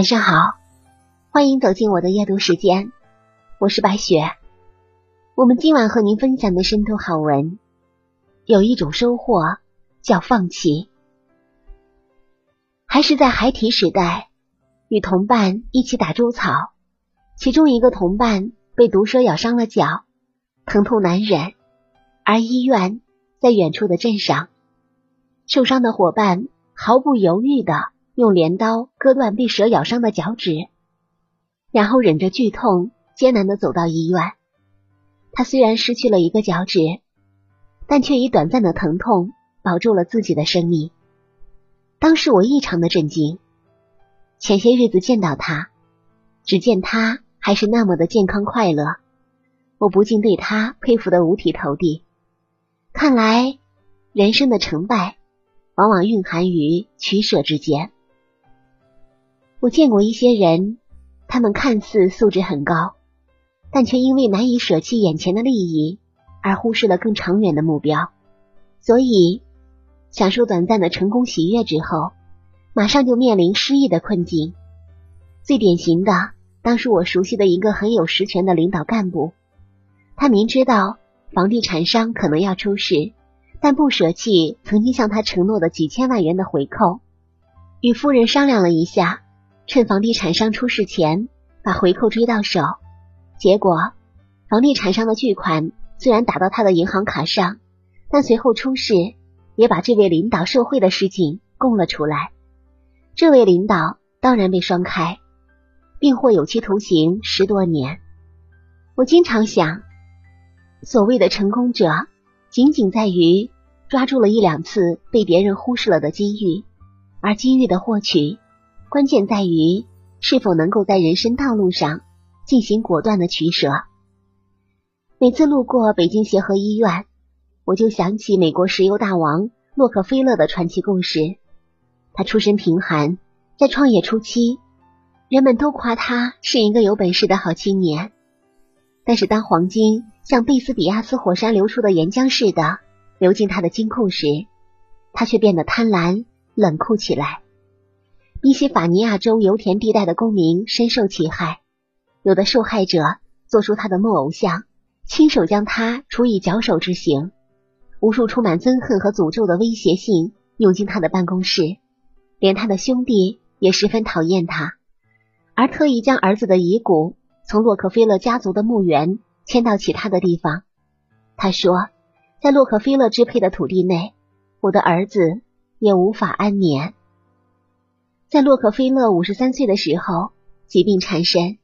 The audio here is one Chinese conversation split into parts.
晚上好，欢迎走进我的阅读时间，我是白雪。我们今晚和您分享的深度好文，有一种收获叫放弃。还是在孩提时代，与同伴一起打猪草，其中一个同伴被毒蛇咬伤了脚，疼痛难忍，而医院在远处的镇上，受伤的伙伴毫不犹豫的。用镰刀割断被蛇咬伤的脚趾，然后忍着剧痛，艰难的走到医院。他虽然失去了一个脚趾，但却以短暂的疼痛保住了自己的生命。当时我异常的震惊。前些日子见到他，只见他还是那么的健康快乐，我不禁对他佩服的五体投地。看来人生的成败，往往蕴含于取舍之间。我见过一些人，他们看似素质很高，但却因为难以舍弃眼前的利益，而忽视了更长远的目标。所以，享受短暂的成功喜悦之后，马上就面临失意的困境。最典型的，当是我熟悉的一个很有实权的领导干部，他明知道房地产商可能要出事，但不舍弃曾经向他承诺的几千万元的回扣，与夫人商量了一下。趁房地产商出事前把回扣追到手，结果房地产商的巨款虽然打到他的银行卡上，但随后出事也把这位领导受贿的事情供了出来。这位领导当然被双开，并获有期徒刑十多年。我经常想，所谓的成功者，仅仅在于抓住了一两次被别人忽视了的机遇，而机遇的获取。关键在于是否能够在人生道路上进行果断的取舍。每次路过北京协和医院，我就想起美国石油大王洛克菲勒的传奇故事。他出身贫寒，在创业初期，人们都夸他是一个有本事的好青年。但是当黄金像贝斯比亚斯火山流出的岩浆似的流进他的金库时，他却变得贪婪冷酷起来。宾夕法尼亚州油田地带的公民深受其害，有的受害者做出他的木偶像，亲手将他处以绞首之刑。无数充满憎恨和诅咒的威胁信涌进他的办公室，连他的兄弟也十分讨厌他，而特意将儿子的遗骨从洛克菲勒家族的墓园迁到其他的地方。他说，在洛克菲勒支配的土地内，我的儿子也无法安眠。在洛克菲勒五十三岁的时候，疾病缠身，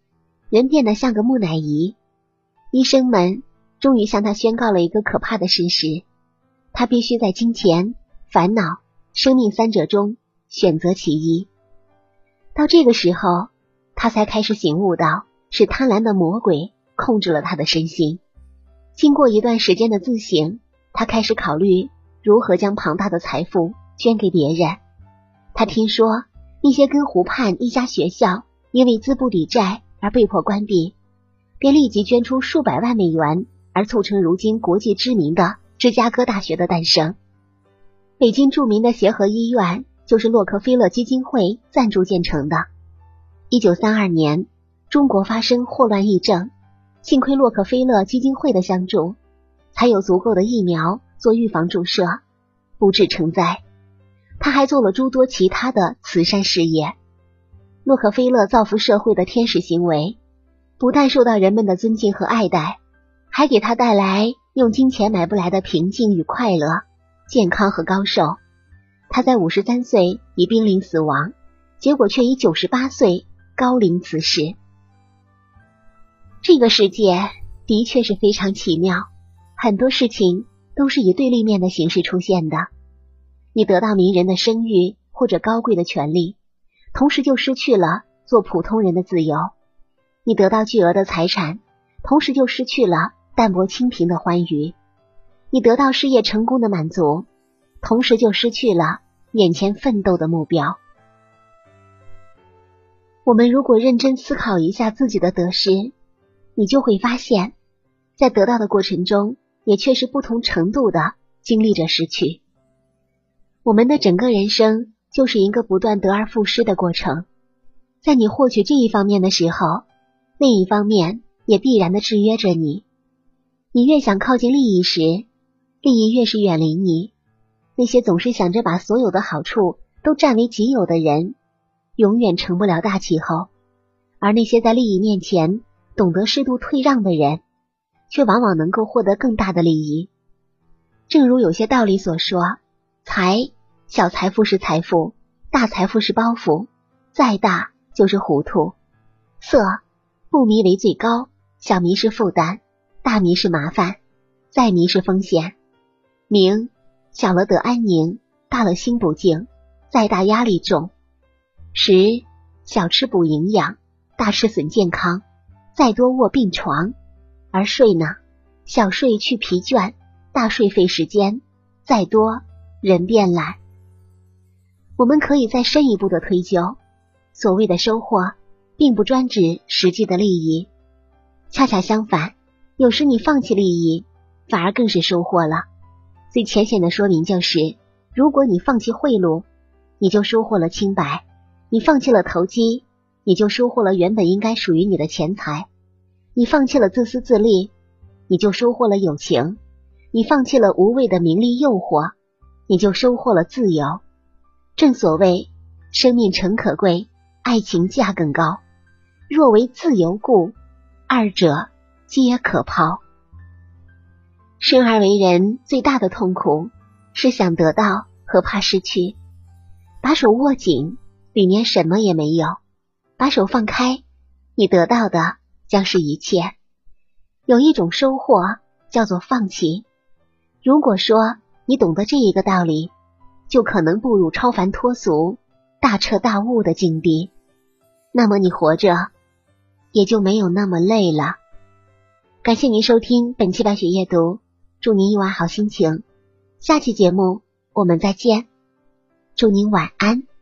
人变得像个木乃伊。医生们终于向他宣告了一个可怕的事实：他必须在金钱、烦恼、生命三者中选择其一。到这个时候，他才开始醒悟到，是贪婪的魔鬼控制了他的身心。经过一段时间的自省，他开始考虑如何将庞大的财富捐给别人。他听说。一些根湖畔一家学校因为资不抵债而被迫关闭，便立即捐出数百万美元，而促成如今国际知名的芝加哥大学的诞生。北京著名的协和医院就是洛克菲勒基金会赞助建成的。一九三二年，中国发生霍乱疫症，幸亏洛克菲勒基金会的相助，才有足够的疫苗做预防注射，不致成灾。他还做了诸多其他的慈善事业。洛克菲勒造福社会的天使行为，不但受到人们的尊敬和爱戴，还给他带来用金钱买不来的平静与快乐、健康和高寿。他在五十三岁已濒临死亡，结果却以九十八岁高龄辞世。这个世界的确是非常奇妙，很多事情都是以对立面的形式出现的。你得到名人的声誉或者高贵的权利，同时就失去了做普通人的自由；你得到巨额的财产，同时就失去了淡泊清贫的欢愉；你得到事业成功的满足，同时就失去了眼前奋斗的目标。我们如果认真思考一下自己的得失，你就会发现，在得到的过程中，也确实不同程度的经历着失去。我们的整个人生就是一个不断得而复失的过程，在你获取这一方面的时候，另一方面也必然的制约着你。你越想靠近利益时，利益越是远离你。那些总是想着把所有的好处都占为己有的人，永远成不了大气候；而那些在利益面前懂得适度退让的人，却往往能够获得更大的利益。正如有些道理所说：“财小财富是财富，大财富是包袱，再大。”就是糊涂，色不迷为最高，小迷是负担，大迷是麻烦，再迷是风险。名小了得安宁，大了心不静，再大压力重。食小吃补营养，大吃损健康，再多卧病床。而睡呢，小睡去疲倦，大睡费时间，再多人变懒。我们可以再深一步的推究。所谓的收获，并不专指实际的利益，恰恰相反，有时你放弃利益，反而更是收获了。最浅显的说明就是，如果你放弃贿赂，你就收获了清白；你放弃了投机，你就收获了原本应该属于你的钱财；你放弃了自私自利，你就收获了友情；你放弃了无谓的名利诱惑，你就收获了自由。正所谓，生命诚可贵。爱情价更高，若为自由故，二者皆可抛。生而为人，最大的痛苦是想得到和怕失去。把手握紧，里面什么也没有；把手放开，你得到的将是一切。有一种收获叫做放弃。如果说你懂得这一个道理，就可能步入超凡脱俗、大彻大悟的境地。那么你活着也就没有那么累了。感谢您收听本期白雪夜读，祝您一晚好心情。下期节目我们再见，祝您晚安。